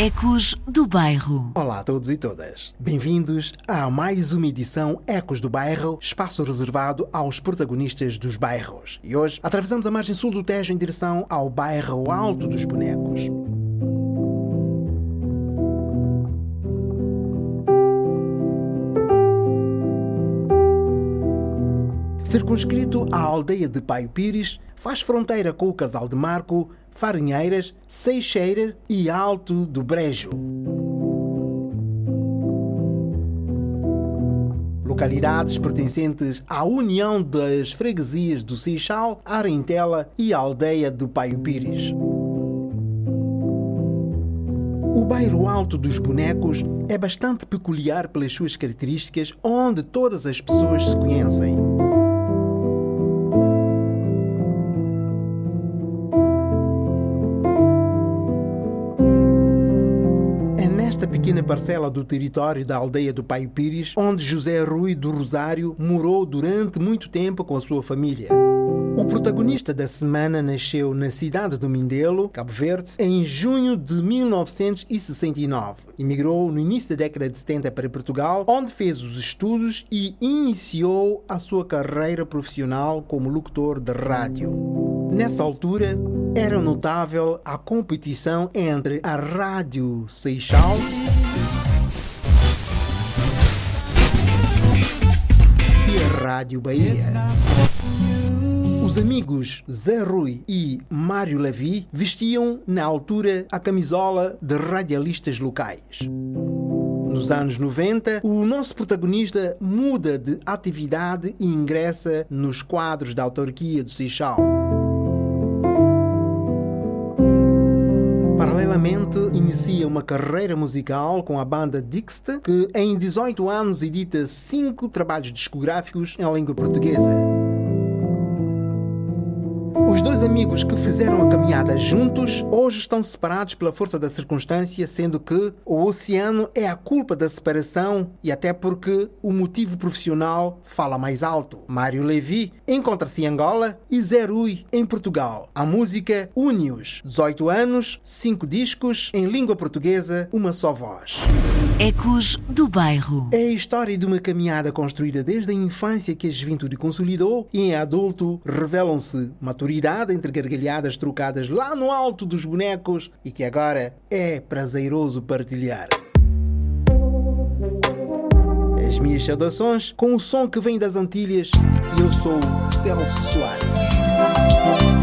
Ecos do Bairro. Olá a todos e todas. Bem-vindos a mais uma edição Ecos do Bairro, espaço reservado aos protagonistas dos bairros. E hoje atravessamos a margem sul do Tejo em direção ao bairro Alto dos Bonecos. Circunscrito à aldeia de Paio Pires, faz fronteira com o casal de Marco, Farinheiras, Seixeira e Alto do Brejo. Localidades pertencentes à união das freguesias do Seixal, Arentela e aldeia do Paio Pires. O bairro Alto dos Bonecos é bastante peculiar pelas suas características, onde todas as pessoas se conhecem. Parcela do território da aldeia do Pai Pires, onde José Rui do Rosário morou durante muito tempo com a sua família. O protagonista da semana nasceu na cidade do Mindelo, Cabo Verde, em junho de 1969. Emigrou no início da década de 70 para Portugal, onde fez os estudos e iniciou a sua carreira profissional como locutor de rádio. Nessa altura, era notável a competição entre a Rádio Seixal Rádio Bahia. Os amigos Zé Rui e Mário Levi vestiam, na altura, a camisola de radialistas locais. Nos anos 90, o nosso protagonista muda de atividade e ingressa nos quadros da autarquia do Seixal. Paralelamente, inicia uma carreira musical com a banda Dixta, que em 18 anos edita cinco trabalhos discográficos em língua portuguesa. Dois amigos que fizeram a caminhada juntos hoje estão separados pela força da circunstância, sendo que o oceano é a culpa da separação e até porque o motivo profissional fala mais alto. Mário Levi encontra-se em Angola e Zé Rui em Portugal. A música une-os. 18 anos, 5 discos, em língua portuguesa, uma só voz. Ecos do Bairro. É a história de uma caminhada construída desde a infância que a juventude consolidou e em adulto revelam-se maturidade entre gargalhadas trocadas lá no alto dos bonecos e que agora é prazeroso partilhar. As minhas saudações com o som que vem das Antilhas e eu sou Celso Soares.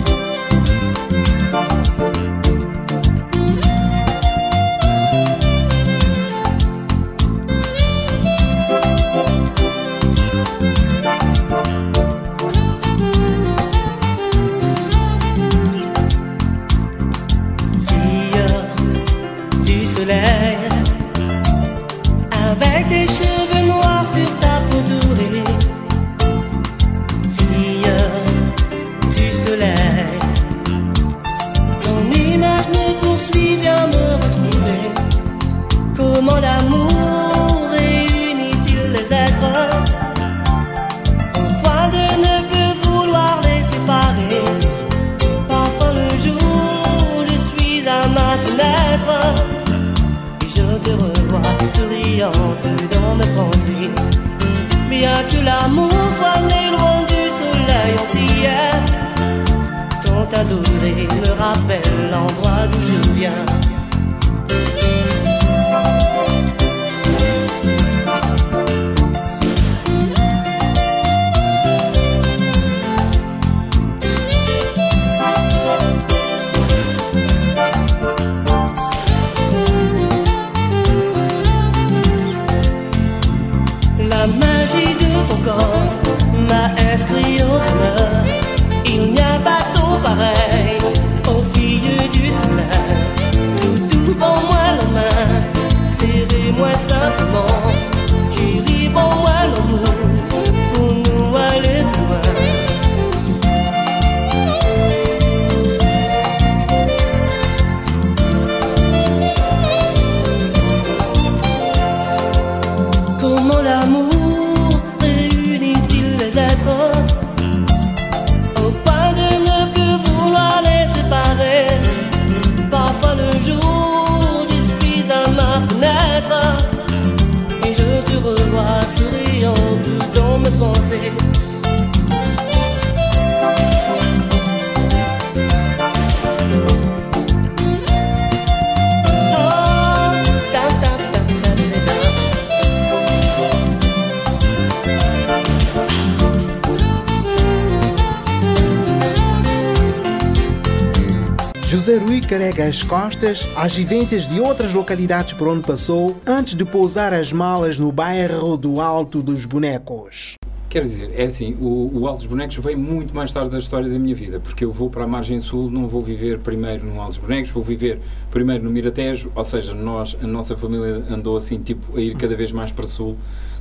As costas as vivências de outras localidades por onde passou antes de pousar as malas no bairro do Alto dos Bonecos. Quer dizer, é assim, o, o Altos Bonecos vem muito mais tarde da história da minha vida, porque eu vou para a margem sul, não vou viver primeiro no Altos Bonecos, vou viver primeiro no Miratejo, ou seja, nós, a nossa família andou assim, tipo, a ir cada vez mais para sul.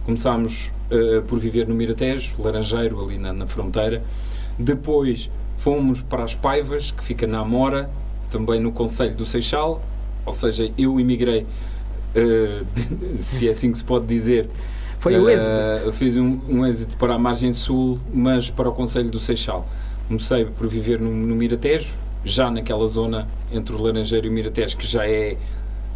Começámos uh, por viver no Miratejo, Laranjeiro, ali na, na fronteira. Depois fomos para as Paivas, que fica na Amora, também no Conselho do Seixal, ou seja, eu emigrei, uh, se é assim que se pode dizer, Foi o êxito. Uh, fiz um, um êxito para a margem sul, mas para o Conselho do Seixal. Comecei por viver no, no Miratejo, já naquela zona entre o Laranjeiro e o Miratejo, que já é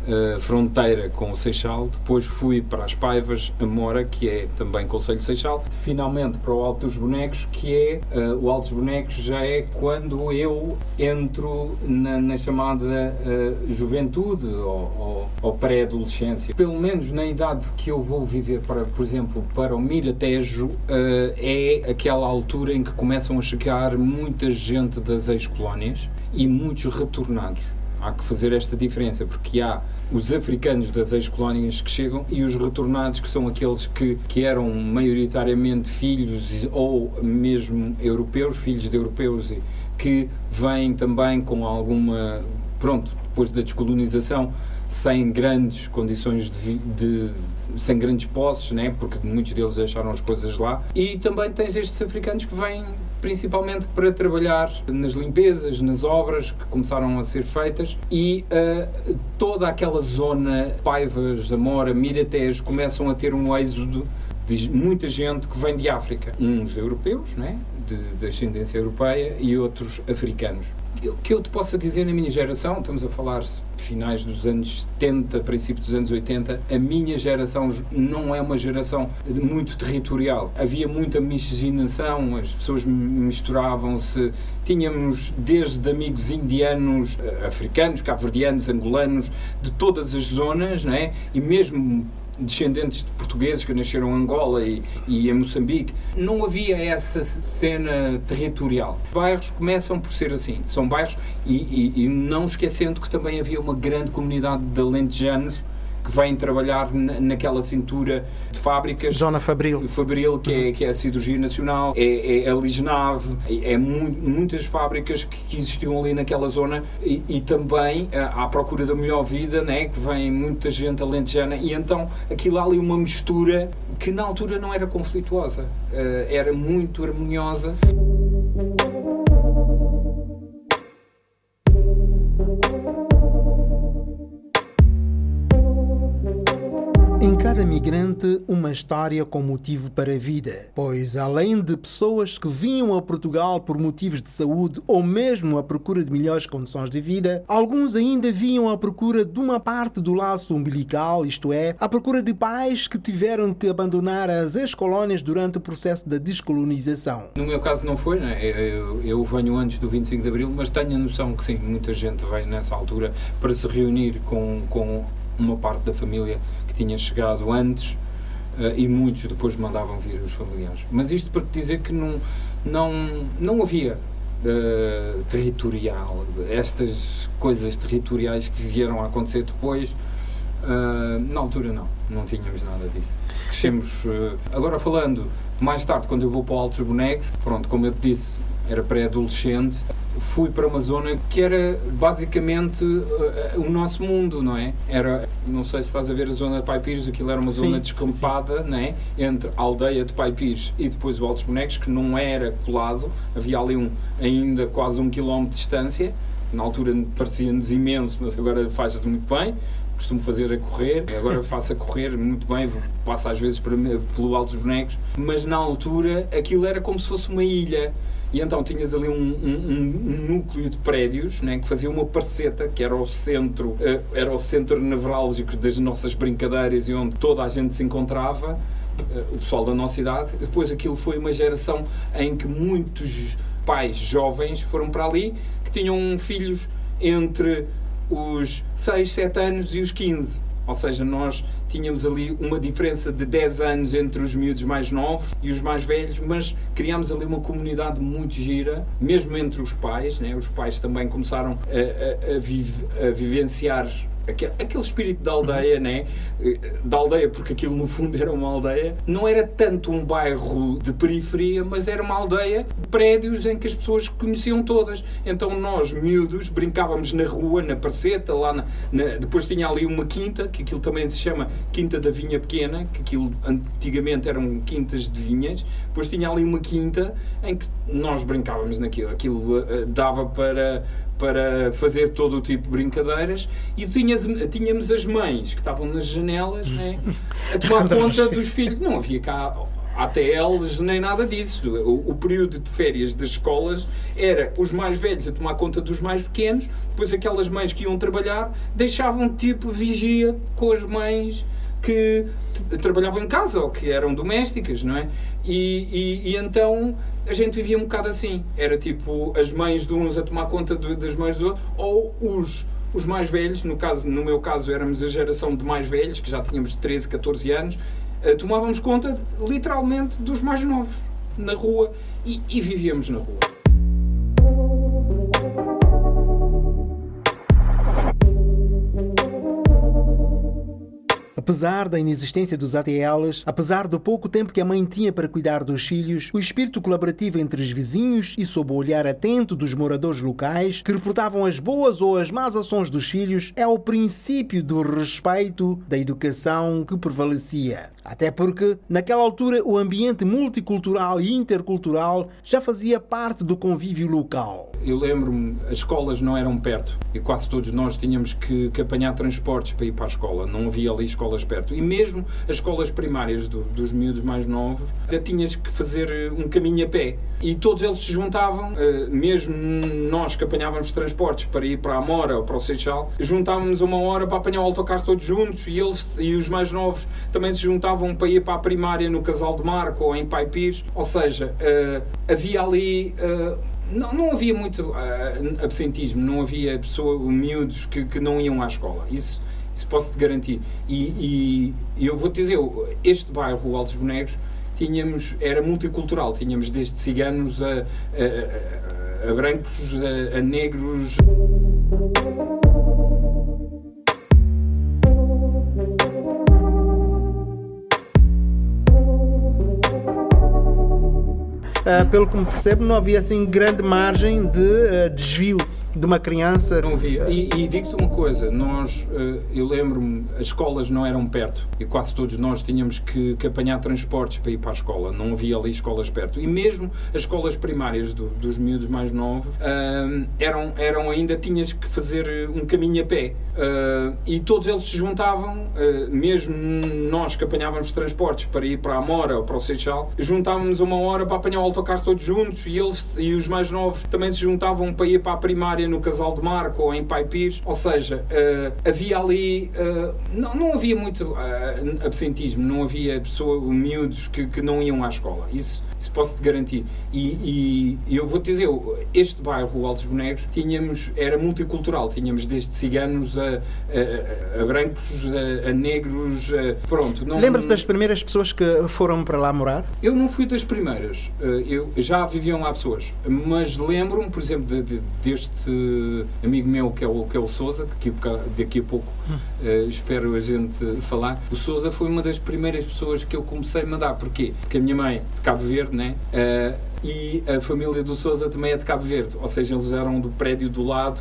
uh, fronteira com o Seixal. Depois fui para as Paivas, a Mora, que é também Conselho de Seixal. Finalmente para o Alto dos Bonecos, que é uh, o Alto dos Bonecos já é quando eu entro na, na chamada uh, juventude ou, ou, ou pré-adolescência. Pelo menos na idade que eu vou viver, para, por exemplo, para o Miratejo, é aquela altura em que começam a chegar muita gente das ex-colónias e muitos retornados. Há que fazer esta diferença, porque há os africanos das ex-colónias que chegam e os retornados, que são aqueles que, que eram maioritariamente filhos ou mesmo europeus, filhos de europeus, que vêm também com alguma. Pronto, depois da descolonização, sem grandes condições de, de, sem grandes posses, né? porque muitos deles deixaram as coisas lá. E também tens estes africanos que vêm principalmente para trabalhar nas limpezas, nas obras que começaram a ser feitas e uh, toda aquela zona, Paivas, Zamora, Miratejo, começam a ter um êxodo de muita gente que vem de África. Uns europeus, né? de, de ascendência europeia, e outros africanos. O que eu te possa dizer na minha geração, estamos a falar finais dos anos 70, princípio dos anos 80, a minha geração não é uma geração muito territorial. Havia muita miscigenação, as pessoas misturavam-se. Tínhamos desde amigos indianos, africanos, cabo-verdianos, angolanos, de todas as zonas, não é? E mesmo descendentes de portugueses que nasceram em Angola e, e em Moçambique. Não havia essa cena territorial. Os bairros começam por ser assim. São bairros, e, e, e não esquecendo que também havia uma grande comunidade de alentejanos que vêm trabalhar naquela cintura de fábricas. Zona Fabril. Fabril, que é, que é a Cirurgia Nacional, é, é a Lisnave, é, é mu muitas fábricas que, que, existiam ali naquela zona e, e também à procura da melhor vida, né, que vem muita gente alentejana e então aquilo ali uma mistura que na altura não era conflituosa, uh, era muito harmoniosa. Em cada migrante, uma história com motivo para a vida, pois além de pessoas que vinham a Portugal por motivos de saúde ou mesmo à procura de melhores condições de vida, alguns ainda vinham à procura de uma parte do laço umbilical, isto é, à procura de pais que tiveram que abandonar as ex-colónias durante o processo da descolonização. No meu caso não foi, né? eu, eu venho antes do 25 de Abril, mas tenho a noção que sim, muita gente veio nessa altura para se reunir com, com uma parte da família tinha chegado antes uh, e muitos depois mandavam vir os familiares. Mas isto para te dizer que não, não, não havia uh, territorial, estas coisas territoriais que vieram a acontecer depois, uh, na altura não, não tínhamos nada disso. Crescemos, agora falando mais tarde, quando eu vou para o Altos Bonecos, pronto, como eu te disse, era pré-adolescente, fui para uma zona que era basicamente uh, o nosso mundo, não é? Era, não sei se estás a ver a zona de Pai Pires, aquilo era uma zona sim, descampada, sim. não é? Entre a aldeia de Pai Pires e depois o Altos Bonecos, que não era colado, havia ali um, ainda quase um quilómetro de distância, na altura parecia-nos imenso, mas agora faz-se muito bem, costumo fazer a correr, agora faço a correr muito bem, passo às vezes pelo Altos Bonecos, mas na altura aquilo era como se fosse uma ilha e então tinhas ali um, um, um núcleo de prédios né, que fazia uma parceta, que era o centro, uh, era o centro nevrálgico das nossas brincadeiras e onde toda a gente se encontrava, uh, o pessoal da nossa idade. Depois aquilo foi uma geração em que muitos pais jovens foram para ali que tinham filhos entre os 6, 7 anos e os 15 Ou seja, nós tínhamos ali uma diferença de 10 anos entre os miúdos mais novos e os mais velhos, mas criámos ali uma comunidade muito gira, mesmo entre os pais. Né? Os pais também começaram a, a, a, vive, a vivenciar aquele, aquele espírito da aldeia, né? Da aldeia, porque aquilo no fundo era uma aldeia, não era tanto um bairro de periferia, mas era uma aldeia de prédios em que as pessoas conheciam todas. Então nós, miúdos, brincávamos na rua, na parceta, lá na, na, depois tinha ali uma quinta, que aquilo também se chama Quinta da Vinha Pequena, que aquilo antigamente eram quintas de vinhas, depois tinha ali uma quinta em que nós brincávamos naquilo. Aquilo uh, dava para para fazer todo o tipo de brincadeiras e tinhas, tínhamos as mães que estavam nas janelas né, a tomar conta dos filhos. Não havia cá ATLs nem nada disso. O, o, período de férias das escolas era os mais velhos a tomar conta dos mais pequenos, depois aquelas mães que iam trabalhar deixavam tipo vigia com as mães que trabalhavam em casa ou que eram domésticas, não é? E, e, e, então a gente vivia um bocado assim. Era tipo as mães de uns a tomar conta de, das mães dos outros, ou os, os mais velhos, no, caso, no meu caso éramos a geração de mais velhos, que já tínhamos 13, 14 anos, uh, tomávamos conta literalmente dos mais novos na rua e, e vivíamos na rua. Apesar da inexistência dos ATLs, apesar do pouco tempo que a mãe tinha para cuidar dos filhos, o espírito colaborativo entre os vizinhos e sob o olhar atento dos moradores locais, que reportavam as boas ou as más ações dos filhos, é o princípio do respeito da educação que prevalecia. Até porque, naquela altura, o ambiente multicultural e intercultural já fazia parte do convívio local. Eu lembro-me, as escolas não eram perto e quase todos nós tínhamos que, que, apanhar transportes para ir para a escola. Não havia ali escolas perto. E mesmo as escolas primárias do, dos miúdos mais novos, já tinhas que fazer eh, um caminho a pé. E todos eles se juntavam, eh, mesmo nós que apanhávamos transportes para ir para a Amora ou para o Seixal, juntávamos uma hora para apanhar o autocarro todos juntos e eles e os mais novos também se juntavam para ir para a primária no Casal de Marco ou em Pai Pires, ou seja, uh, havia ali. Não, não havia muito uh, absentismo, não havia pessoas, miúdos que, que não iam à escola. Isso, isso posso-te garantir. E, e, eu vou-te dizer, este bairro, o Altos Bonecos, tínhamos, era multicultural, tínhamos desde ciganos a, a, a, a brancos, a, a negros. uh, pelo que me percebo, não havia assim grande margem de uh, desvio de uma criança. Não havia. E, e digo-te uma coisa: nós, eh, eu lembro-me, as escolas não eram perto e quase todos nós tínhamos que, que, apanhar transportes para ir para a escola. Não havia ali escolas perto. E mesmo as escolas primárias do, dos miúdos mais novos uh, eram, eram ainda, tinhas que fazer um caminho a pé. Uh, e todos eles se juntavam, mesmo nós que apanhávamos transportes para ir para a Amora ou para o Seixal, juntávamos uma hora para apanhar o autocarro todos juntos e eles e os mais novos também se juntavam para ir para a primária no Casal de Marco ou em Pai Pires. Ou seja, uh, havia ali. não, não havia muito absentismo, não havia pessoas, miúdos que, que não iam à escola. Isso isso posso-te garantir. E, e, eu vou-te dizer, este bairro, o Altos Bonecos, tínhamos, era multicultural, tínhamos desde ciganos a, a, a brancos, a, a negros, pronto. Lembra-se das primeiras pessoas que foram para lá morar? Eu não fui das primeiras, eu, já viviam lá pessoas, mas lembro-me, por exemplo, de, de, deste amigo meu que é o, que é o Souza, daqui, daqui a pouco uh, espero a gente falar. O Souza foi uma das primeiras pessoas que eu comecei a mandar. Porquê? Porque a minha mãe, de Cabo Verde, né? Uh, e a família do Souza também é de Cabo Verde, ou seja, eles eram do prédio do lado.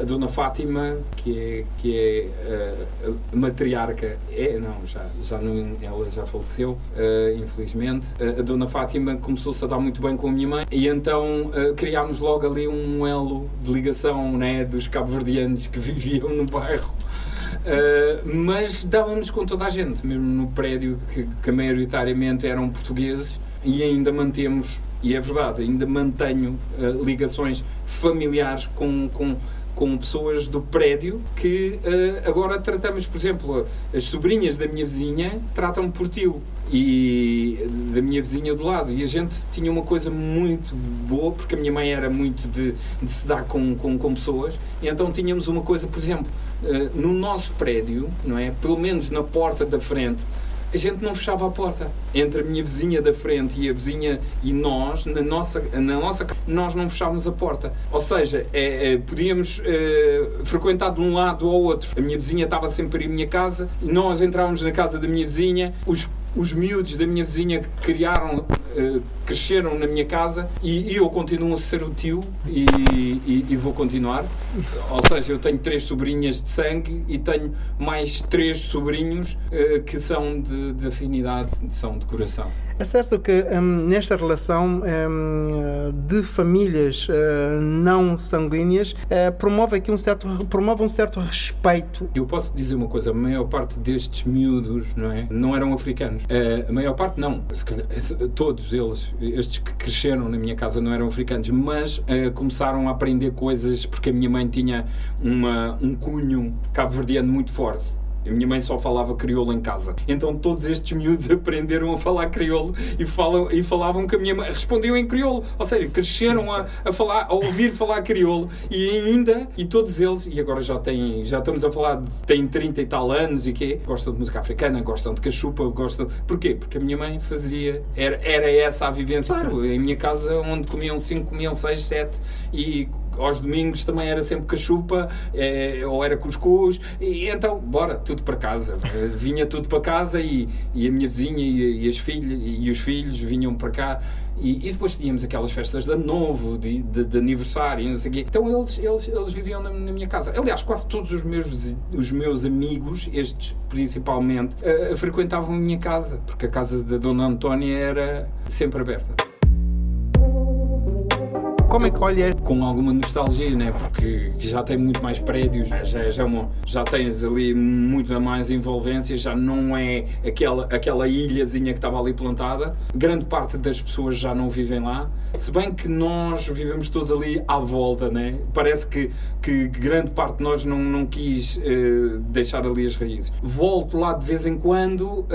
A Dona Fátima, que é, que é uh, a matriarca, é, não, já, já não, ela já faleceu, uh, infelizmente. a Dona Fátima começou-se a dar muito bem com a minha mãe e então criámos logo ali um elo de ligação né, dos cabo-verdianos que viviam no bairro. Uh, mas dávamos com toda a gente, mesmo no prédio que, que maioritariamente eram portugueses, e ainda mantemos, e é verdade, ainda mantenho uh, ligações familiares com, com, com pessoas do prédio que uh, agora tratamos, por exemplo, as sobrinhas da minha vizinha tratam por tio e da minha vizinha do lado. E a gente tinha uma coisa muito boa, porque a minha mãe era muito de, de se dar com, com, com pessoas, e então tínhamos uma coisa, por exemplo, eh, no nosso prédio, não é? Pelo menos na porta da frente, a gente não fechava a porta. Entre a minha vizinha da frente e a vizinha e nós, na nossa, na nossa nós não fechávamos a porta. Ou seja, é, é, podíamos é, frequentar de um lado ao outro. A minha vizinha estava sempre em minha casa nós entrávamos na casa da minha vizinha. Os os miúdos da minha vizinha criaram, uh, cresceram na minha casa e, e, eu continuo a ser o tio e, e, e, vou continuar. Ou seja, eu tenho três sobrinhas de sangue e tenho mais três sobrinhos uh, que são de, de afinidade, são de coração. É certo que um, nesta relação um, de famílias uh, não sanguíneas promove aqui um certo promove um certo respeito. Eu posso dizer uma coisa, a maior parte destes miúdos, não é, não eram africanos. A maior parte não, calhar, todos eles, estes que cresceram na minha casa não eram africanos, mas começaram a aprender coisas porque a minha mãe tinha uma, um cunho cabo-verdiano muito forte a minha mãe só falava crioulo em casa. Então todos estes miúdos aprenderam a falar crioulo e, falam, e falavam que a minha mãe respondiam em crioulo. Ou seja, cresceram a, a, falar, a ouvir falar crioulo e ainda, e todos eles, e agora já têm, já estamos a falar, têm 30 e tal anos e quê? Gostam de música africana, gostam de cachupa, gostam. Porquê? Porque a minha mãe fazia, era, era essa a vivência. Claro. Em minha casa, onde comiam 5, comiam 6, 7 e aos domingos também era sempre cachupa é, ou era cuscuz e então bora tudo para casa vinha tudo para casa e, e a minha vizinha e, e as filhas e os filhos vinham para cá e, e, depois tínhamos aquelas festas de ano novo, de, de, de aniversário, não sei o quê. Então eles, eles, eles viviam na, na, minha casa. Aliás, quase todos os meus, os meus amigos, estes principalmente, uh, frequentavam a minha casa, porque a casa da Dona Antónia era sempre aberta. Como é que olha? Com alguma nostalgia, né? Porque já tem muito mais prédios, já, já, é uma, já tens ali muito mais envolvência, já não é aquela, aquela ilhazinha que estava ali plantada. Grande parte das pessoas já não vivem lá, se bem que nós vivemos todos ali à volta, né? Parece que, que grande parte de nós não, não quis uh, deixar ali as raízes. Volto lá de vez em quando, uh,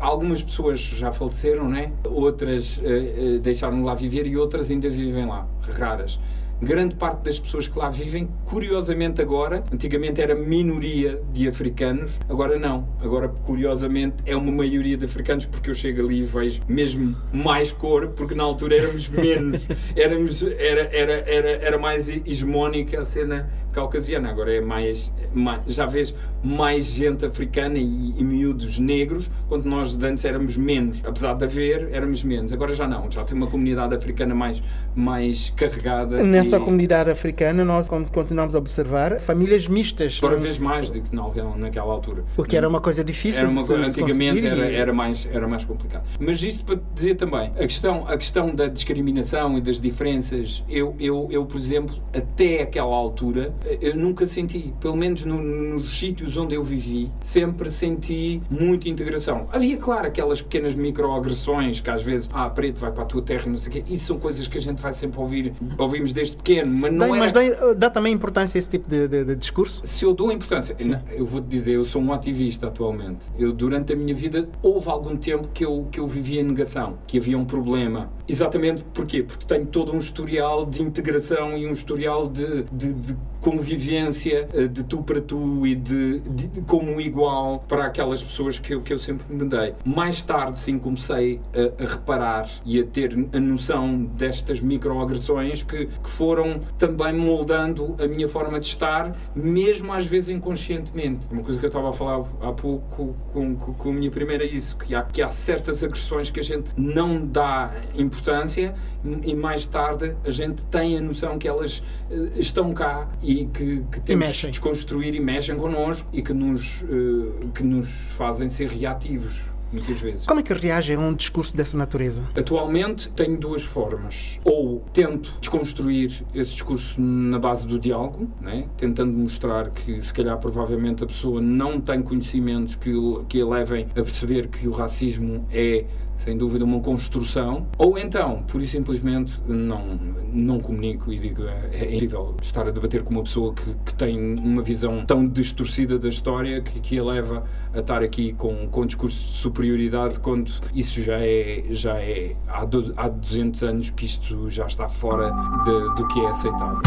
algumas pessoas já faleceram, né? Outras uh, deixaram lá viver e outras ainda vivem lá raras. Grande parte das pessoas que lá vivem, curiosamente agora, antigamente era minoria de africanos, agora não. Agora, curiosamente, é uma maioria de africanos, porque eu chego ali e vejo mesmo mais cor, porque na altura éramos menos. éramos, era, era, era, era mais hegemónica a cena caucasiana, agora é mais, mais já vês mais gente africana e, e, miúdos negros, quando nós antes éramos menos, apesar de haver, éramos menos, agora já não, já tem uma comunidade africana mais, mais carregada. Nessa e... comunidade africana nós continuamos a observar famílias mistas. Agora vês mais do que naquela altura. Porque era uma coisa difícil era uma, de Antigamente era, era, mais, era mais complicado. Mas isto para dizer também, a questão, a questão da discriminação e das diferenças, eu, eu, eu por exemplo, até aquela altura, eu nunca senti, pelo menos no, nos sítios onde eu vivi, sempre senti muita integração. Havia, claro, aquelas pequenas microagressões que às vezes, ah, preto, vai para a tua terra e não sei o quê. Isso são coisas que a gente vai sempre ouvir, ouvimos desde pequeno, mas não era... Mas dá, dá, também importância a esse tipo de, de, de discurso? Se eu dou importância, não, eu vou-te dizer, eu sou um ativista atualmente. Eu, durante a minha vida, houve algum tempo que eu, que eu vivia em negação, que havia um problema. Exatamente porquê? Porque tenho todo um historial de integração e um historial de, de, de convivência eh, de tu para tu e de, de, como igual para aquelas pessoas que eu, que eu sempre me dei. Mais tarde, sim, comecei a, a reparar e a ter a noção destas microagressões que, que foram também moldando a minha forma de estar, mesmo às vezes inconscientemente. Uma coisa que eu estava a falar há pouco com, com, com a minha primeira é isso, que há, que há certas agressões que a gente não dá importância e mais tarde a gente tem a noção que elas uh, estão cá e que, que temos de desconstruir e mexem connosco e que nos, uh, que nos fazem ser reativos muitas vezes. Como é que reage a um discurso dessa natureza? Atualmente tenho duas formas. Ou tento desconstruir esse discurso na base do diálogo, né? tentando mostrar que se calhar provavelmente a pessoa não tem conhecimentos que, que a levem a perceber que o racismo é sem dúvida uma construção, ou então, pura e simplesmente, não, não comunico e digo é, é impossível estar a debater com uma pessoa que, que tem uma visão tão distorcida da história que, que a leva a estar aqui com, com discurso de superioridade quando isso já é, já é há, do, há 200 anos que isto já está fora de, do que é aceitável.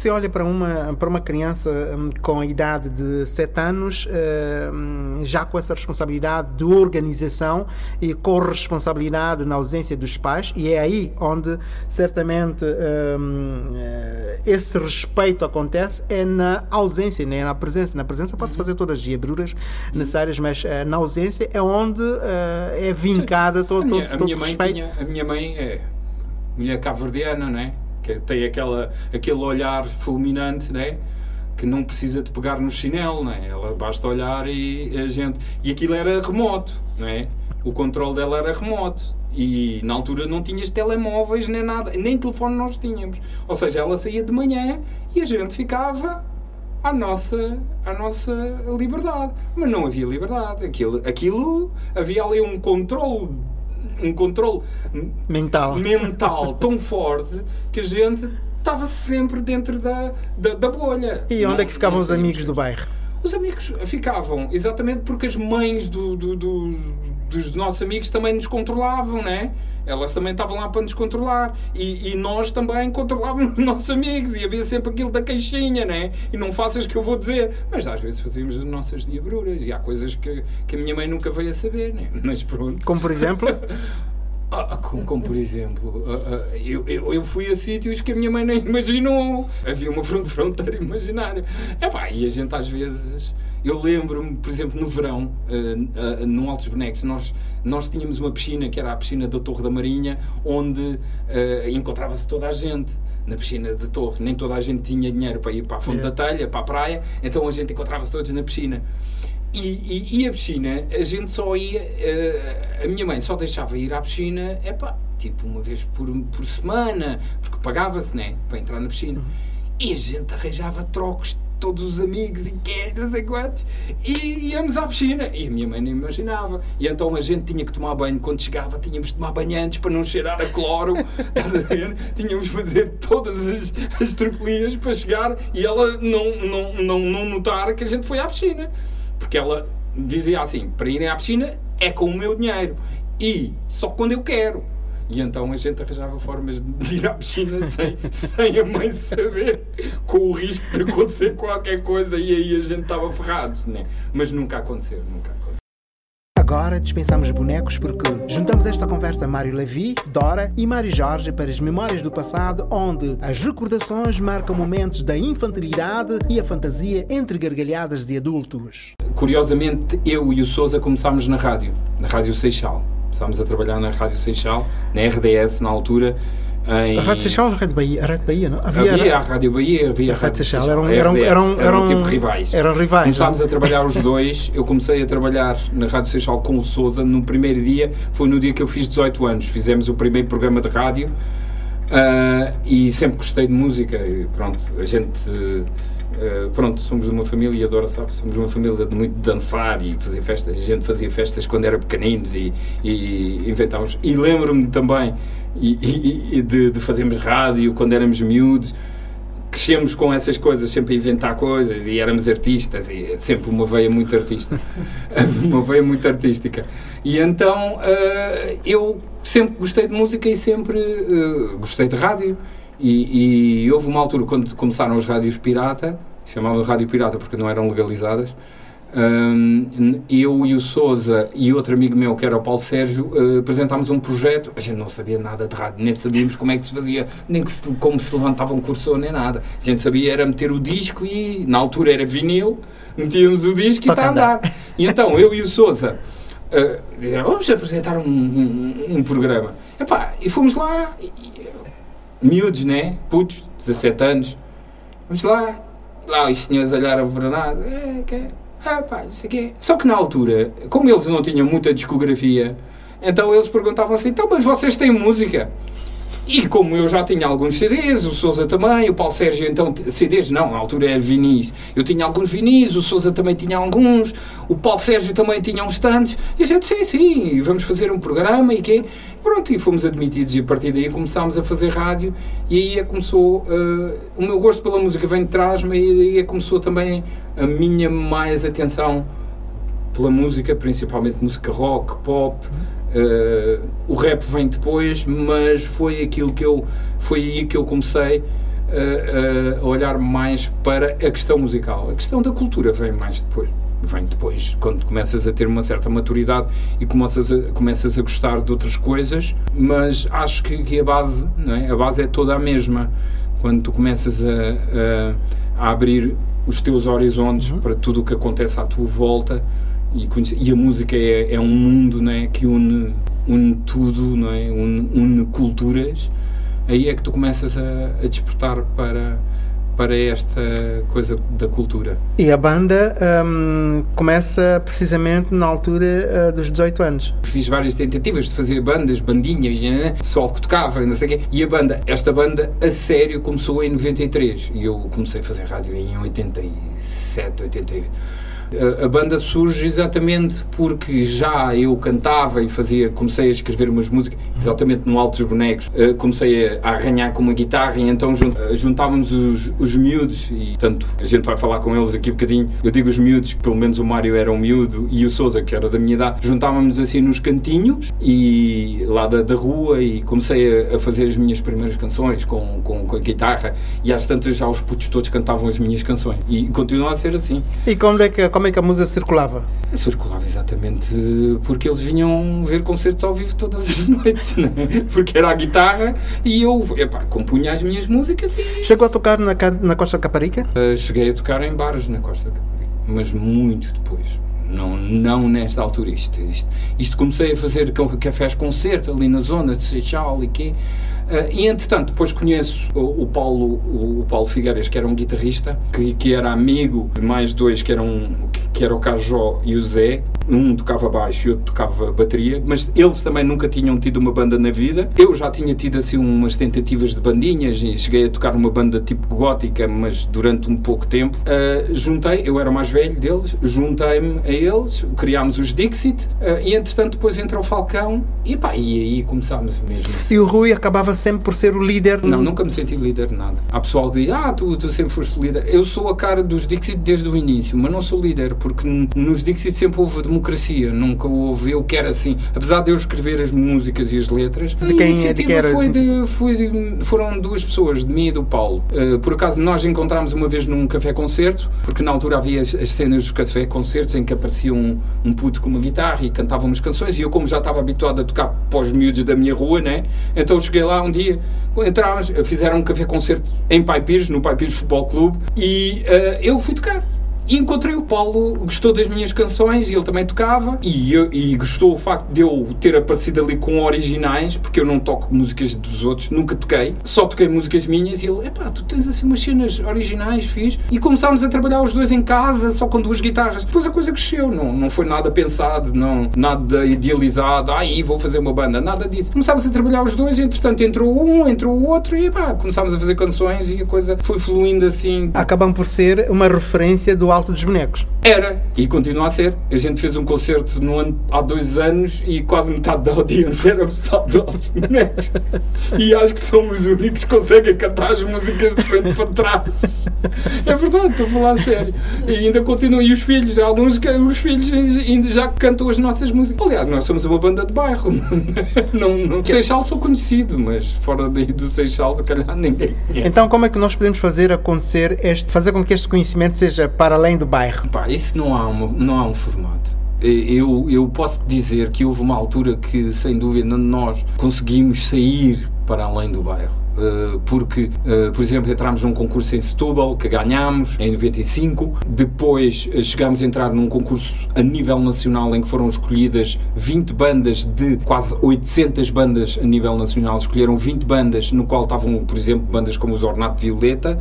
Se olha para uma, para uma criança hum, com a idade de 7 anos, hum, já com essa responsabilidade de organização e corresponsabilidade na ausência dos pais? E é aí onde certamente hum, eh, esse respeito acontece, é na ausência, nem na presença. Na presença pode-se fazer todas as diabruras necessárias, mas eh, na ausência é onde eh, é vincada todo, todo, todo mãe respeito. tinha- a minha mãe é mulher cabo-verdiana, não é? Que tem aquela, aquele olhar fulminante, não é? Que não precisa de pegar no chinelo, não é? Ela basta olhar e a gente. E aquilo era remoto, não é? O controle dela era remoto. E na altura não tinhas telemóveis nem nada, nem telefone nós tínhamos. Ou seja, ela saía de manhã e a gente ficava à nossa, à nossa liberdade. Mas não havia liberdade. Aquilo, aquilo havia ali um controle, um controle Mental. mental tão forte que a gente estava sempre dentro da, da, da bolha. E onde Não- é que ficavam os amigos do bairro? Os amigos ficavam, exatamente porque as mães do, do- do- dos nossos amigos também nos controlavam, né? Elas também estavam lá para nos controlar. E, e nós também controlávamos os nossos amigos. E havia sempre aquilo da queixinha, né? E não faças que eu vou dizer. Mas às vezes fazíamos as nossas diabruras. E há coisas que, que a minha mãe nunca veio a saber, né? Mas pronto. Como por exemplo, Ah, como, como, por exemplo, ah, ah, eu, eu, eu fui a sítios que a minha mãe nem imaginou. Havia uma fron- fronteira imaginária. Epá, e a gente às vezes. Eu lembro-me, por exemplo, no verão, ah, no Altos Bonecos, nós, nós tínhamos uma piscina que era a piscina da Torre da Marinha, onde ah, encontrava-se toda a gente na piscina da Torre. Nem toda a gente tinha dinheiro para ir para a Fonte da Telha, para a praia, então a gente encontrava-se todos na piscina. E, e, e a piscina, a gente só ia. eh, a minha mãe só deixava ir à piscina, é pá, tipo uma vez por, por semana, porque pagava-se, né? Para entrar na piscina. E a gente arranjava trocos, todos os amigos e quê, não sei quantos, e íamos à piscina. E a minha mãe nem imaginava. E então a gente tinha que tomar banho. Quando chegava, tínhamos de tomar banho antes para não cheirar a cloro, estás a ver? Tínhamos de fazer todas as, as tropelias para chegar e ela não, não, não, não notar que a gente foi à piscina. Porque ela dizia assim: para irem à piscina é com o meu dinheiro e só quando eu quero. E então a gente arranjava formas de ir à piscina sem, sem a mãe saber, com o risco de acontecer qualquer coisa e aí a gente estava ferrado, né? Mas nunca aconteceu, nunca aconteceu. Agora dispensamos bonecos porque juntamos esta conversa a Mário Levi, Dora e Mário Jorge para as memórias do passado, onde as recordações marcam momentos da infantilidade e a fantasia entre gargalhadas de adultos. Curiosamente, eu e o Souza começámos na rádio, na Rádio Seixal. Começámos a trabalhar na Rádio Seixal, na RDS na altura. Em... A Rádio Seixal ou a Rádio Bahia? A Rádio Bahia, não? Havia, a Rádio Bahia, havia a Rádio Rádio Seixal. Eram, eram, eram, eram, tipo rivais. Eram rivais. Começámos a trabalhar os dois. Eu comecei a trabalhar na Rádio Seixal com o Souza no primeiro dia. Foi no dia que eu fiz 18 anos. Fizemos o primeiro programa de rádio ah, e sempre gostei de música. E pronto, a gente. Ah, pronto, somos de uma família, e adoro, sabe? Somos uma família de muito dançar e fazer festas. A gente fazia festas quando era pequeninos e, e inventávamos. E lembro-me também e, e- de, de fazermos rádio quando éramos miúdos crescemos com essas coisas, sempre a inventar coisas e éramos artistas e sempre uma veia muito artista, uma veia muito artística. E então eh, eu sempre gostei de música e sempre eh, gostei de rádio. E, e houve uma altura quando começaram as rádios pirata, chamavam rádio pirata porque não eram legalizadas, hum, eu e o Souza e outro amigo meu, que era o Paulo Sérgio, eh, apresentámos um projeto. A gente não sabia nada de rádio, nem sabíamos como é que se fazia, nem que se- como se levantava um cursor, nem nada. A gente sabia era meter o disco e, na altura era vinil, metíamos o disco e Toca está a andar. andar. E então, eu e o Souza uh, dizia, vamos apresentar um, um- um programa. Epá, e fomos lá, e- e, miúdos, né? Putos, 17 anos. Vamos lá, lá os senhores olharam para nós, é, que é? Ah, pá, isso aqui é. Só que na altura, como eles não tinham muita discografia, então eles perguntavam assim: então, mas vocês têm música? E como eu já tinha alguns CDs, o Souza também, o Paulo Sérgio então, CDs não, na altura era vinis. Eu tinha alguns vinis, o Souza também tinha alguns, o Paulo Sérgio também tinha uns tantos. E a gente, sim, sim, vamos fazer um programa e quê? Pronto, e fomos admitidos e a partir daí começámos a fazer rádio e aí é começou, eh, o meu gosto pela música vem de trás, mas aí é começou também a minha mais atenção pela música, principalmente música rock, pop. Eh, o rap vem depois, mas foi aquilo que eu foi aí que eu comecei eh, a olhar mais para a questão musical. A questão da cultura vem mais depois. Vem depois, quando começas a ter uma certa maturidade e começas a, começas a gostar de outras coisas, mas acho que, que a base, não é? a base é toda a mesma. Quando tu começas a, a, a abrir os teus horizontes para tudo o que acontece à tua volta e, conhecer- e a música é, é um mundo não é? que une, une tudo, não é? une, une culturas, aí é que tu começas a, a despertar para, para esta coisa da cultura. E a banda hum, começa precisamente na altura ah, dos 18 anos. Fiz várias tentativas de fazer bandas, bandinhas, né? pessoal que tocava, não sei o quê. E a banda, esta banda, a sério, começou em 93. E eu comecei a fazer rádio em 87, 88. A- banda surge exatamente porque já eu cantava e fazia, comecei a escrever umas músicas, exatamente no Alto dos Bonecos. Comecei a, arranhar com uma guitarra e então jun- juntávamos os, os miúdos e tanto a gente vai falar com eles aqui um bocadinho. Eu digo os miúdos, pelo menos o Mário era um miúdo e o Souza, que era da minha idade, juntávamos assim nos cantinhos e lá da, da rua e comecei a, a fazer as minhas primeiras canções com, com, com a guitarra e às tantas já os putos todos cantavam as minhas canções e continua a ser assim. E como é que, como é que a música circulava? Circulava exatamente porque eles vinham ver concertos ao vivo todas as noites, né? porque era a guitarra e eu epá, compunha as minhas músicas e Chegou a tocar na, na Costa Caparica? Uh, cheguei a tocar em bares na Costa Caparica, mas muito depois. Não, não nesta altura. Isto, isto, isto comecei a fazer ca- cafés concerto ali na zona de Seixal e quê. Uh, e entretanto, depois conheço o, o Paulo, o, o Paulo Figueiras, que era um guitarrista, que, que era amigo de mais dois, que eram que, que era o Cajó e o Zé. Um tocava baixo e outro tocava bateria, mas eles também nunca tinham tido uma banda na vida. Eu já tinha tido assim umas tentativas de bandinhas e cheguei a tocar numa banda tipo gótica, mas durante um pouco tempo. Uh, juntei, eu era o mais velho deles, juntei-me a eles, criámos os Dixit uh, e entretanto depois entrou o Falcão e pá, e aí começámos mesmo assim. E o Rui acabava sempre por ser o líder. Não, nunca me senti líder de nada. Há pessoal que diz, ah, tu, tu sempre foste líder. Eu sou a cara dos Dixit desde o início, mas não sou líder, porque nos Dixit sempre houve democracia, nunca houve eu quero assim. Apesar de eu escrever as músicas e as letras, De a quem- de quem era foi de, foi de- foram duas pessoas, de mim e do Paulo. Uh, por acaso nós encontramos uma vez num café-concerto, porque na altura havia as, as cenas dos café-concertos em que aparecia um, um puto com uma guitarra e cantávamos canções, e eu como já estava habituado a tocar para os miúdos da minha rua, né? então cheguei lá um dia, entrámos, fizeram um café-concerto em Pai Pires, no Pai Pires Futebol Clube, e uh, eu fui tocar. E encontrei o Paulo, gostou das minhas canções e ele também tocava. E, e gostou o facto de eu ter aparecido ali com originais, porque eu não toco músicas dos outros, nunca toquei. Só toquei músicas minhas e ele, epá, tu tens assim umas cenas originais, fiz. E começámos a trabalhar os dois em casa, só com duas guitarras. Depois a coisa cresceu, não, não foi nada pensado, não, nada idealizado, aí vou fazer uma banda, nada disso. Começámos a trabalhar os dois entretanto entrou um, entrou o outro e epá, começámos a fazer canções e a coisa foi fluindo assim. Acabam por ser uma referência do Alto dos Bonecos. Era, e continua a ser. A gente fez um concerto no ano, há dois anos e quase metade da audiência era pessoal Alves Bonecos. E acho que somos os únicos que conseguem cantar as músicas de frente para trás. É verdade, estou a falar a sério. E ainda continuam. E os filhos, alguns que os filhos ainda já cantam as nossas músicas. Aliás, nós somos uma banda de bairro. Não, não, Seixal sou conhecido, mas fora daí do Seixal, se calhar ninguém conhece. Então, como é que nós podemos fazer acontecer este, fazer com que este conhecimento seja para além do bairro? Pá, isso não há, uma, não há um formato. Eu, eu posso dizer que houve uma altura que, sem dúvida, nós conseguimos sair para além do bairro. Uh, porque, uh, por exemplo, entramos num concurso em Setúbal que ganhámos em 95. Depois uh, chegámos a entrar num concurso a nível nacional em que foram escolhidas 20 bandas de quase 800 bandas a nível nacional. Escolheram 20 bandas, no qual estavam, por exemplo, bandas como os Ornato Violeta.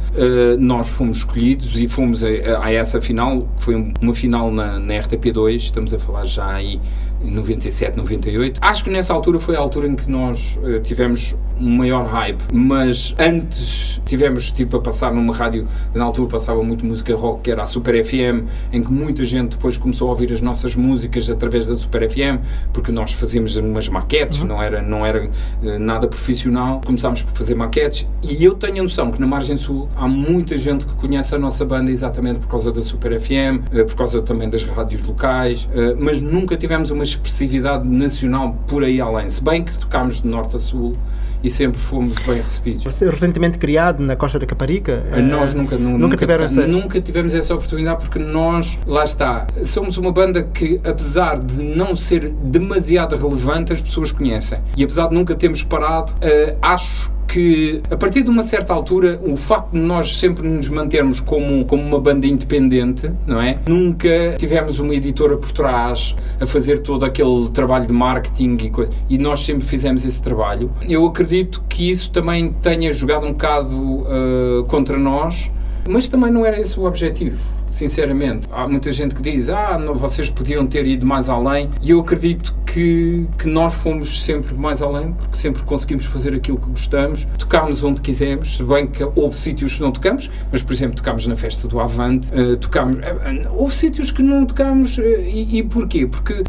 nós fomos escolhidos e fomos a, a, essa final, que foi uma final na, na RTP2. Estamos a falar já aí 97, 98. Acho que nessa altura foi a altura em que nós tivemos um maior hype, mas antes tivemos tipo a passar numa rádio, na altura passava muito música rock, que era a Super FM, em que muita gente depois começou a ouvir as nossas músicas através da Super FM, porque nós fazíamos umas maquetes, uhum. não era, não era uh, nada profissional. Começámos por fazer maquetes e eu tenho a noção que na Margem Sul há muita gente que conhece a nossa banda exatamente por causa da Super FM, uh, por causa também das rádios locais, mas nunca tivemos uma expressividade nacional por aí além. Se bem que tocámos de norte a sul e sempre fomos bem recebidos. Você recentemente criado na Costa da Caparica? Nós nunca, nunca, nunca, tiveram essa... nunca tivemos essa oportunidade porque nós, lá está, somos uma banda que, apesar de não ser demasiado relevante, as pessoas conhecem. E apesar de nunca termos parado, uh, acho que a partir de uma certa altura o facto de nós sempre nos mantermos como, como uma banda independente, não é? Nunca tivemos uma editora por trás a fazer todo aquele trabalho de marketing e coisa, e nós sempre fizemos esse trabalho. Eu acredito que isso também tenha jogado um bocado uh, contra nós, mas também não era esse o objetivo sinceramente. Há muita gente que diz, ah, não, vocês podiam ter ido mais além, e eu acredito que, que nós fomos sempre mais além, porque sempre conseguimos fazer aquilo que gostamos, tocámos onde quisemos, se bem que houve sítios que não tocamos, mas, por exemplo, tocámos na festa do Avante, uh, tocámos, uh, houve sítios que não tocámos, uh, e, e, porquê? Porque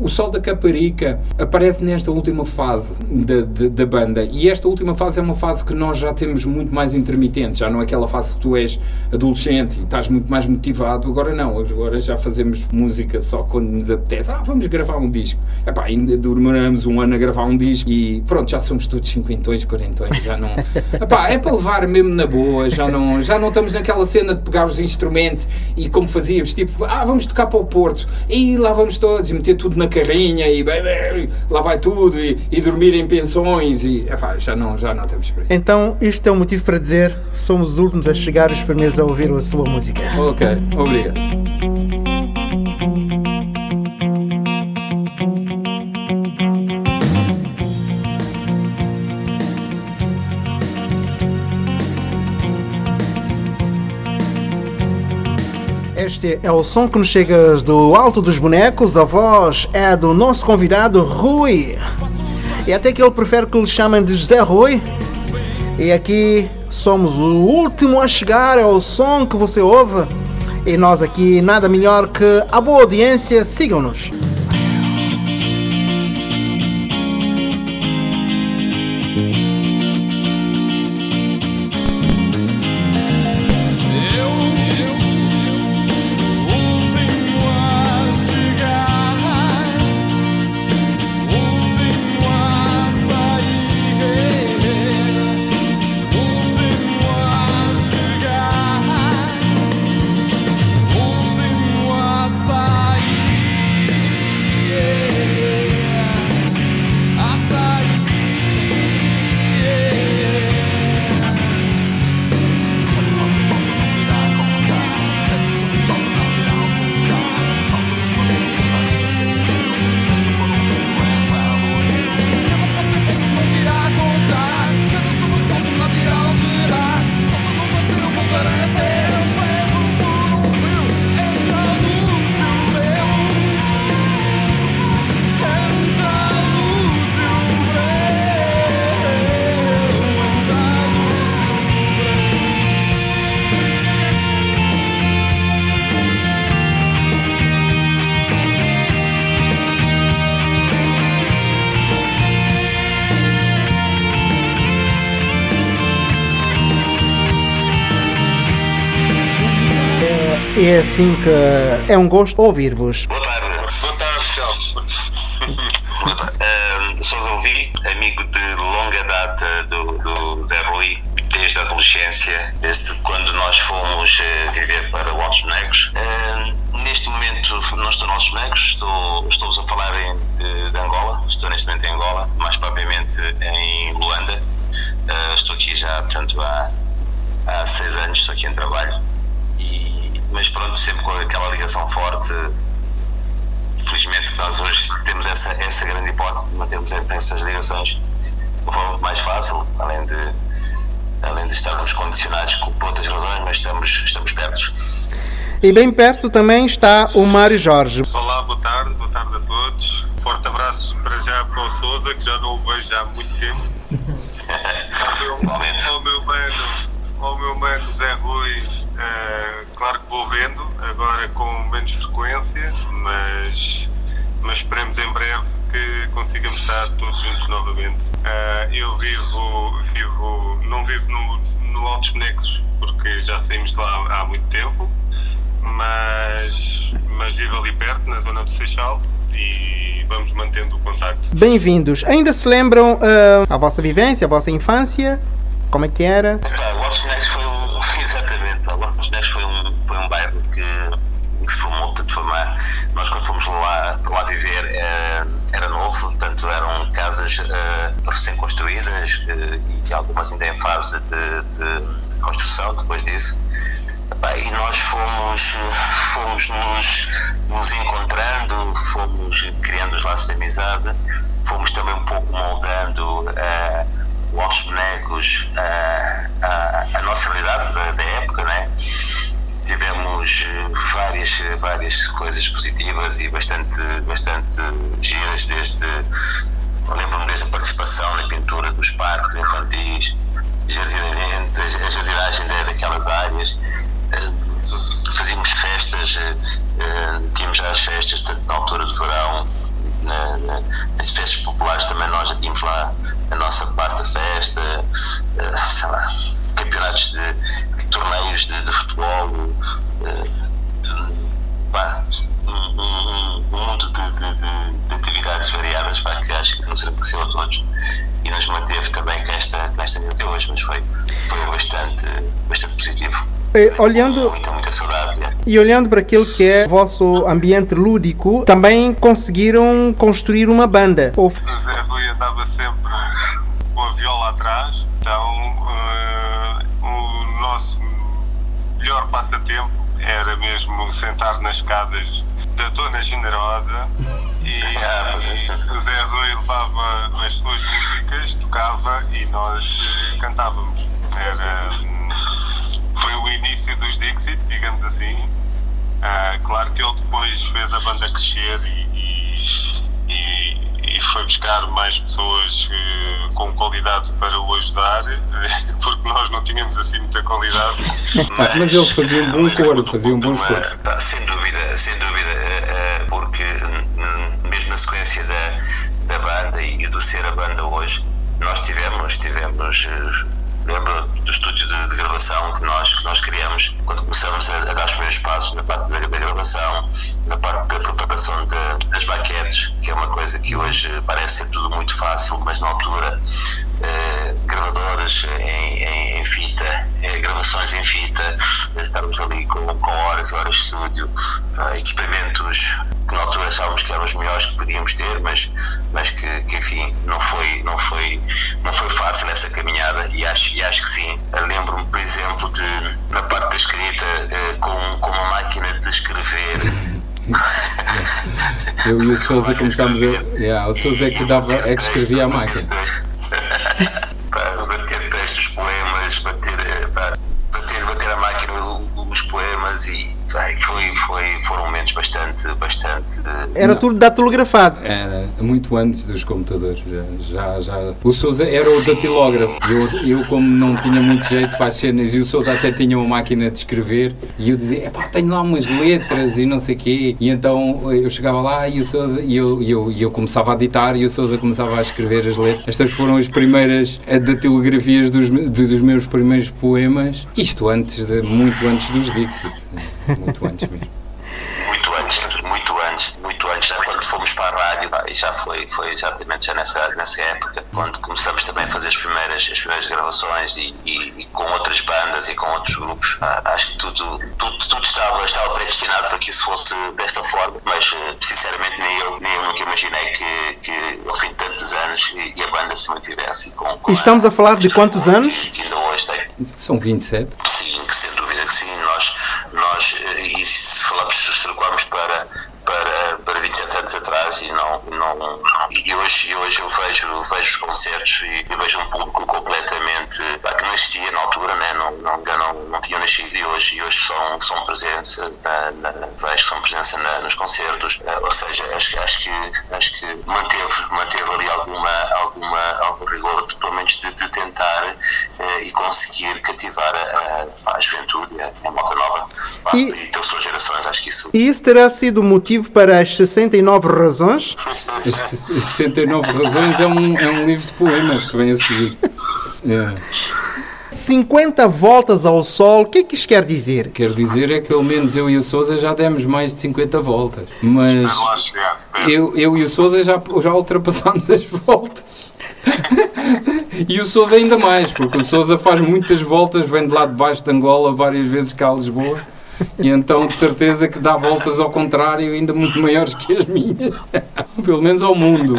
o Sol da Caparica aparece nesta última fase da, da, da, banda, e esta última fase é uma fase que nós já temos muito mais intermitente, já não é aquela fase que tu és adolescente e estás muito mais mais motivado. Agora não, agora já fazemos música só quando nos apetece. Ah, vamos gravar um disco. Epá, ainda demoramos um ano a gravar um disco e pronto, já somos todos cinquentões, quarentões, já não. Epá, é para levar mesmo na boa, já não, já não estamos naquela cena de pegar os instrumentos e como fazíamos, tipo, ah, vamos tocar para o Porto e lá vamos todos e meter tudo na carrinha e bem, bem, lá vai tudo e, e dormir em pensões e epá, já não, já não estamos. Então, isto é um motivo para dizer somos os últimos a chegar, os primeiros a ouvir a sua música. Ok, obrigado. Este é o som que nos chega do Alto dos Bonecos. A voz é do nosso convidado Rui. E até que ele prefere que lhe chamem de José Rui. E aqui somos o último a chegar ao som que você ouve. E nós aqui, nada melhor que a boa audiência, sigam-nos. É assim que é um gosto ouvir-vos. Boa tarde. Boa tarde, Celso. uh, sou Zé amigo de longa data do, do Zé Rui, desde a adolescência desde quando nós fomos eh, viver para Altos Bonecos. Eh, neste momento não estou nos Bonecos, estou, estou a falar em, de, de, Angola, estou neste momento em Angola, mais propriamente em Luanda. Eh, estou aqui já, portanto, há, há seis anos, estou aqui em trabalho, e, mas pronto, sempre com aquela ligação forte felizmente nós hoje temos essa, essa grande hipótese de mantermos essas ligações de uma forma muito mais fácil, além de, além de estarmos condicionados por outras razões, mas estamos, estamos perto. E bem perto também está o Mário Jorge. Olá, boa tarde, boa tarde a todos. Forte abraço para já para o Souza, que já não o vejo há muito tempo. ao, meu, ao meu mano, ao meu mano Zé Rui, uh, claro que vou vendo, agora com menos frequência, mas, mas esperemos em breve que consigamos estar todos juntos novamente. Uh, eu vivo, vivo, não vivo no, no Altos Bonecos porque já saímos de lá há muito tempo, mas, mas vivo ali perto, na zona do Seixal, e vamos mantendo o contacto. Bem-vindos. Ainda se lembram uh, a vossa vivência, a vossa infância? Como é que era? O Bonecos foi um, exatamente, Bonecos foi um, foi um bairro que se formou, portanto, foi uma, nós quando fomos lá, lá viver eh, era novo, portanto eram casas eh, recém-construídas eh, e algumas ainda em fase de, de construção depois disso. E nós fomos, fomos nos, nos encontrando, fomos criando os laços de amizade, fomos também um pouco moldando uh, aos bonecos uh, a, a nossa realidade da, da época, né? tivemos várias, várias coisas positivas e bastante, bastante giras, desde lembro-me desde a participação na pintura dos parques infantis, a jardinagem daquelas áreas, eh, fazíamos festas, eh, eh, tínhamos as festas na altura do verão, na, na, nas festas populares também nós já tínhamos lá a nossa parte da festa, sei lá, campeonatos de, de torneios de, de futebol, de, pá, um, um, um, mundo de, atividades variadas pá, que acho que nos enriqueceu a todos e nos manteve também com esta, com esta de hoje, mas foi, foi bastante, bastante positivo. E, olhando, muita, muita saudade, é. e olhando para aquilo que é o vosso ambiente lúdico, também conseguiram construir uma banda. O Zé Rui andava sempre com a viola atrás, então uh, o nosso melhor passatempo era mesmo sentar nas escadas da Dona Generosa e, e o Zé Rui levava as suas músicas, tocava e nós uh, cantávamos. Era, foi o início dos Dixit, digamos assim. Uh, claro que ele depois fez a banda crescer e, e, e foi buscar mais pessoas uh, com qualidade para o ajudar, porque nós não tínhamos assim muita qualidade. Mas, mas ele fazia um bom coro, fazia um bom coro. Sem dúvida, sem dúvida, uh, porque mesmo na sequência da, da banda e do ser a banda hoje, nós tivemos, tivemos lembro do estúdio de, de, gravação que nós, que nós criamos. Quando começamos a, a dar os primeiros passos na parte da, da gravação, na parte da preparação de, das baquetes, que é uma coisa que hoje parece ser tudo muito fácil, mas na altura eh, gravadoras em, em, em fita, eh, gravações em fita, estarmos ali com, com horas e horas de estúdio, eh, equipamentos que na altura achávamos que eram os melhores que podíamos ter, mas, mas que, que enfim, não foi, não, foi, não foi fácil essa caminhada e acho, e acho que sim. Lembro-me, por exemplo, de na parte da escrita, eh, com, com uma máquina de escrever. Eu e o Souza começámos a. Yeah, o Souza é que, dava, é que escrevia a máquina. bater textos, poemas, bater, eh, bater, bater a máquina os poemas e foi, foi, foram momentos bastante, bastante. Era não. tudo datilografado. Era muito antes dos computadores. Já, já, O Souza era o datilógrafo. Eu, eu, como não tinha muito jeito para as cenas, e o Souza até tinha uma máquina de escrever, e eu dizia: pá, tenho lá umas letras e não sei o quê. E então eu chegava lá e o Souza, e eu, e eu, e eu começava a ditar, e o Souza começava a escrever as letras. Estas foram as primeiras datilografias dos, dos meus primeiros poemas. Isto antes de, muito antes dos Dixit. Muito antes mesmo. Muito antes, já quando fomos para a rádio, e já foi, foi exatamente já nessa, nessa época, quando começamos também a fazer as primeiras, as primeiras gravações e, e, e com outras bandas e com outros grupos. Acho que tudo, tudo, tudo estava, estava predestinado para que isso fosse desta forma, mas eh, sinceramente nem eu, nem eu nunca imaginei que, que ao fim de tantos anos e, e a banda se mantivesse. Com, com E estamos a falar de quantos anos? Que ainda hoje tem. São 27. Sim, sem dúvida que sim. Nós, nós eh, e se falamos, se recuarmos para, para, para 27 anos atrás e não, não, não- e hoje, hoje eu vejo, vejo os concertos e, e vejo um público completamente pá, que não existia na altura, né? não, não, não, não tinham nascido e hoje, e hoje são, são presença na, na, vejo são presença na- nos concertos, Eh, ou seja, acho, acho que acho que manteve, manteve ali alguma, alguma, algum rigor de, pelo menos de, de tentar eh, e conseguir cativar a, a, a juventude, a, a malta nova. Pá, E- e, das suas gerações, acho que isso E isso terá sido o motivo para as 69 razões? As 69 Razões é um, é um livro de poemas que vem a seguir. É. 50 voltas ao sol, o que é que isto quer dizer? Quero dizer é que pelo menos eu e o Souza já demos mais de 50 voltas. Mas eu, eu e o Souza já, já ultrapassámos as voltas. E o Souza ainda mais, porque o Souza faz muitas voltas, vem de lá de baixo de Angola várias vezes cá a Lisboa. E então de certeza que dá voltas ao contrário, ainda muito maiores que as minhas. Pelo menos ao mundo.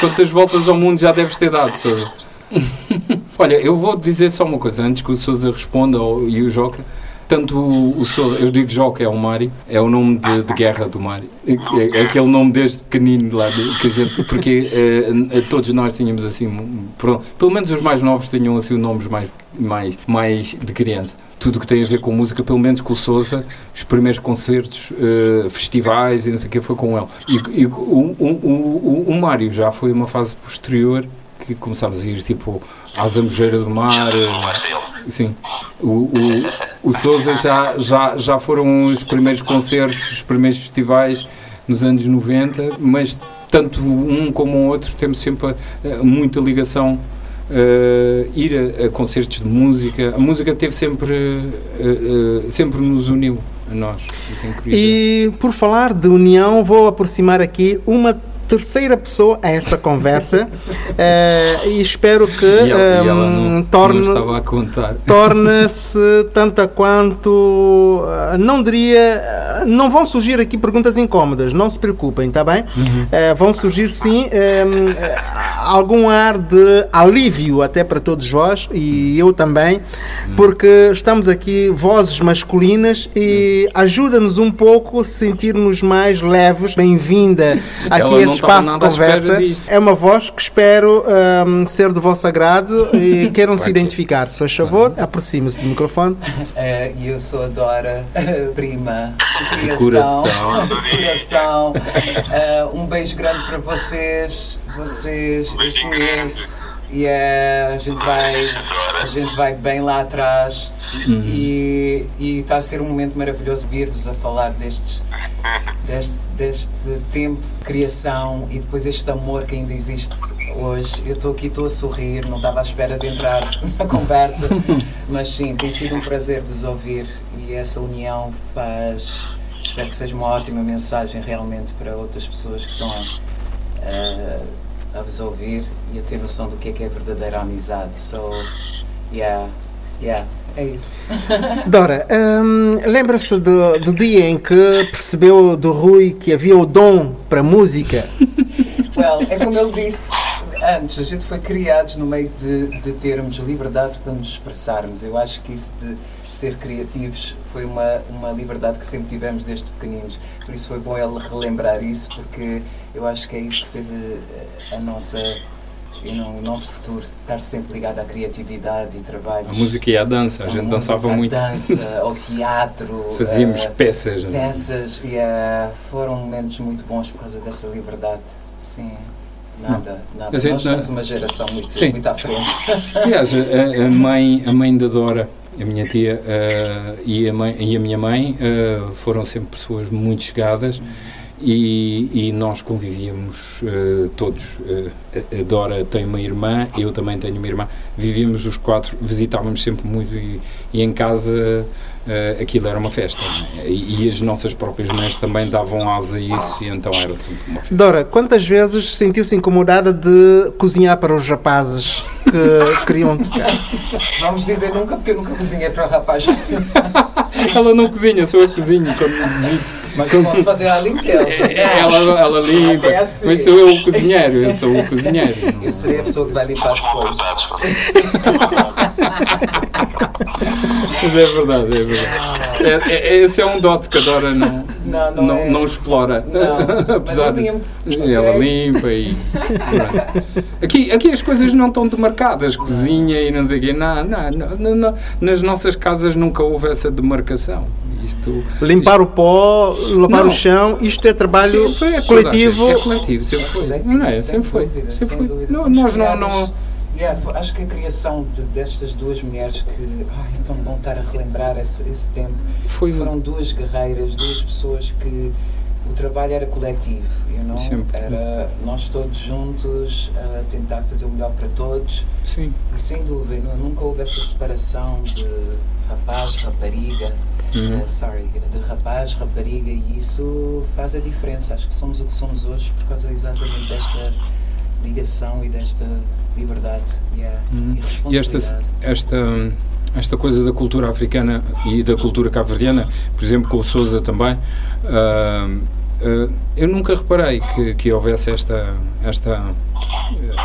Quantas voltas ao mundo já deves ter dado, Souza? Olha, eu vou dizer só uma coisa antes que o Souza responda ao- e o Joca. Tanto o, o Sousa, eu digo Joca, é o Mário, é o nome de, de guerra do Mário. É, é aquele nome desde pequenino lá, de- que a gente, porque eh, todos nós tínhamos assim, pronto, pelo menos os mais novos tinham assim nomes mais, mais, mais de criança. Tudo que tem a ver com música, pelo menos com o Sousa, os primeiros concertos, eh, festivais e não sei o que, foi com ele. E, e o, o, o- o Mário já foi uma fase posterior que começámos a ir tipo à Zambujeira do Mar. eh, Basta ele. Sim. O, o, o Sousa já, já, já foram os primeiros concertos, os primeiros festivais nos anos 90, mas tanto um como o outro temos sempre eh, muita ligação. eh, ir a, a concertos de música, a música teve sempre, eh, eh, sempre nos uniu a nós. E por falar de união, vou aproximar aqui uma terceira pessoa a essa conversa eh, e espero que E ela, e ela ehm, não, torne, não torne-se tanta quanto ah, não diria ah, não vão surgir aqui perguntas incómodas não se preocupem tá bem? Eh, vão surgir sim ehm, eh, algum ar de alívio até para todos vós e eu também porque estamos aqui vozes masculinas e ajuda-nos um pouco a sentirmos mais leves. Bem-vinda aqui a esse espaço de conversa é uma voz que espero ahm, ser do vosso agrado e queiram se identificar. Se faz favor, aproxime-se do microfone. E eu sou a Dora, prima de coração. criação. De coração. Eh, um beijo grande para vocês. Vocês beijinho conheço. E eh, a gente vai. A gente vai bem lá atrás e e está a ser um momento maravilhoso vir-vos a falar destes, deste, deste tempo de criação e depois este amor que ainda existe hoje. Eu estou aqui, estou a sorrir, não estava à espera de entrar na conversa, mas sim, tem sido um prazer vos ouvir e essa união faz. Espero que seja uma ótima mensagem realmente para outras pessoas que estão a, a, a vos ouvir e a ter noção do que é que é verdadeira amizade. So, yeah, yeah, é isso. Dora, hum, lembra-se do, do dia em que percebeu do Rui que havia o dom para música? Well, é como ele disse antes, a gente foi criados no meio de, de termos liberdade para nos expressarmos. Eu acho que isso de ser criativos foi uma, uma liberdade que sempre tivemos desde pequeninos. Por isso foi bom ele relembrar isso, porque eu acho que é isso que fez a, a nossa. you know, o nosso futuro estar sempre ligado à criatividade e trabalhos. A música e a dança, a à gente música, dançava à muito. dança, ao teatro. Fazíamos eh, peças. peças e eh, foram momentos muito bons por causa dessa liberdade. Sim, nada, nada. A gente Nós não- somos uma geração muito, Sim. muito à frente. Aliás, a, a mãe, a mãe da Dora, a minha tia eh, e, a mãe, e a minha mãe eh, foram sempre pessoas muito chegadas e, e nós convivíamos uh, todos. Uh, a Dora tem uma irmã, eu também tenho uma irmã. Vivíamos os quatro, visitávamos sempre muito e, e em casa uh, aquilo era uma festa. É? E, e, as nossas próprias mães também davam asa a isso e então era sempre uma festa. Dora, quantas vezes sentiu-se incomodada de cozinhar para os rapazes que queriam tocar? Vamos dizer nunca, porque eu nunca cozinhei para rapazes. Ela não cozinha, sou eu que cozinho quando me visito. Mas eu posso fazer a limpeza. É, ela, ela limpa. É assim. Mas sou eu o cozinheiro. Eu sou o cozinheiro. Eu serei a pessoa que vai limpar depois. Mas é verdade, é verdade. É, é, esse é um dote que a Dora não, não, não, não, é. não explora. Não, Apesar mas eu limpo. Ela limpa e. aqui, aqui as coisas não estão demarcadas, cozinha e não sei o quê. Não, não, não, não, nas nossas casas nunca houve essa demarcação. Isto, Limpar isto... o pó, lavar não. o chão, isto é trabalho é coletivo. É coletivo, sempre foi. Não é? Sempre foi. Sempre foi. Não, nós não, não Yeah, acho que a criação de, destas duas mulheres que. Ai, então bom estar a relembrar esse, esse tempo. Foi foram duas guerreiras, duas pessoas que o trabalho era coletivo, you know? Sempre. Era nós todos juntos a tentar fazer o melhor para todos. Sim. E sem dúvida, nunca houve essa separação de rapaz, rapariga. Uhum. Uh, sorry, de rapaz, rapariga, e isso faz a diferença. Acho que somos o que somos hoje por causa exatamente desta ligação e desta liberdade e a uhum. e responsabilidade. E esta, esta, esta coisa da cultura africana e da cultura cabo-verdiana, por exemplo, com o Souza também, uh, eu nunca reparei que, que houvesse esta, esta,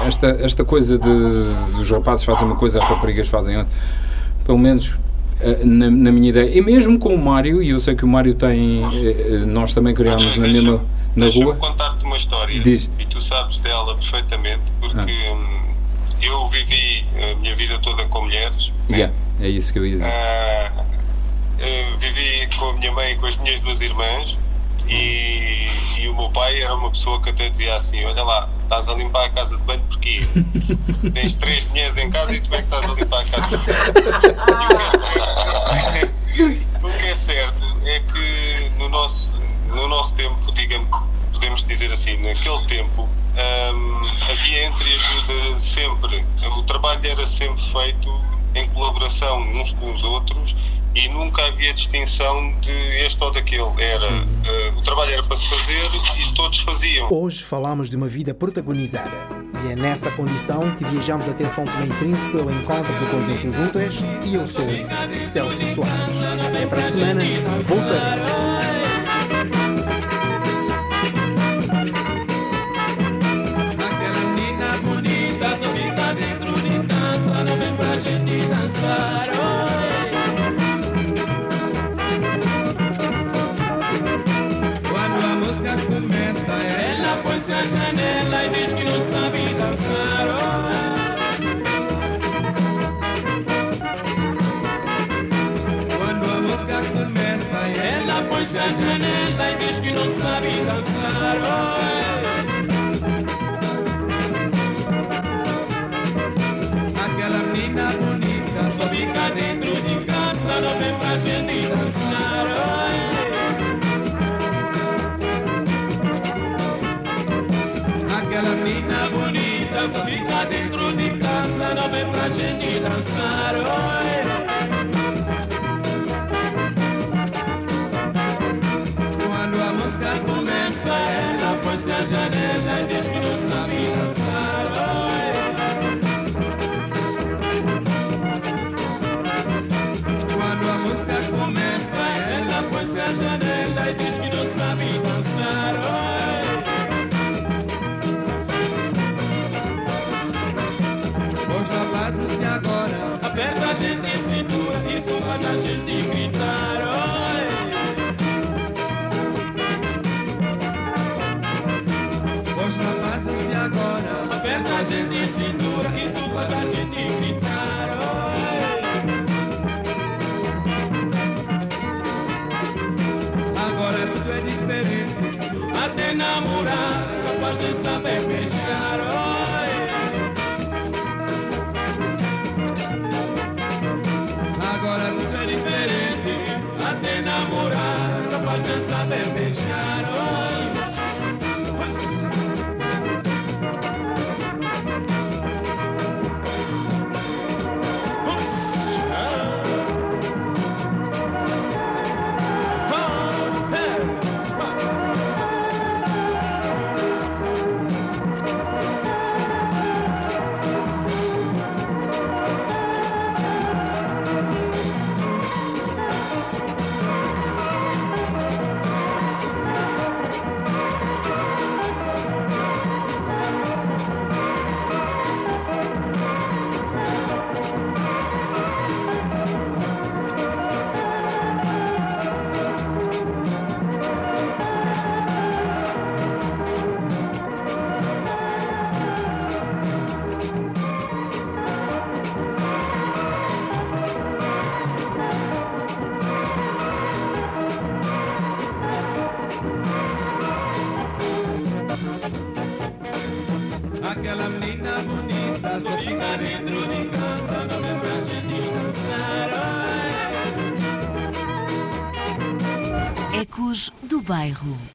esta, esta coisa de, os rapazes fazem uma coisa, as raparigas fazem outra. Pelo menos ah, na, na, minha ideia. E mesmo com o Mário, e eu sei que o Mário tem. Eh, nós também criámos na mesma. Na rua. contar-te uma história. Diz. E tu sabes dela perfeitamente, porque. Ah eu vivi a minha vida toda com mulheres. Né? Yeah, é isso que eu ia dizer. Uh, vivi com a minha mãe e com as minhas duas irmãs. E, e, o meu pai era uma pessoa que até dizia assim: Olha lá, estás a limpar a casa de banho porquê? Tens três mulheres em casa e tu é que estás a limpar a casa de banho. E o que é certo é que no nosso, no nosso tempo, digamos, podemos dizer assim, naquele tempo, um, havia entreajuda sempre. O trabalho era sempre feito em colaboração uns com os outros e nunca havia distinção de este ou daquele. Era, uh, o trabalho era para se fazer e todos faziam. Hoje falamos de uma vida protagonizada e é nessa condição que viajamos até São Tomé e Príncipe ao encontro do Conjunto Úteis e eu sou Celso Soares. Até para a semana, voltarei.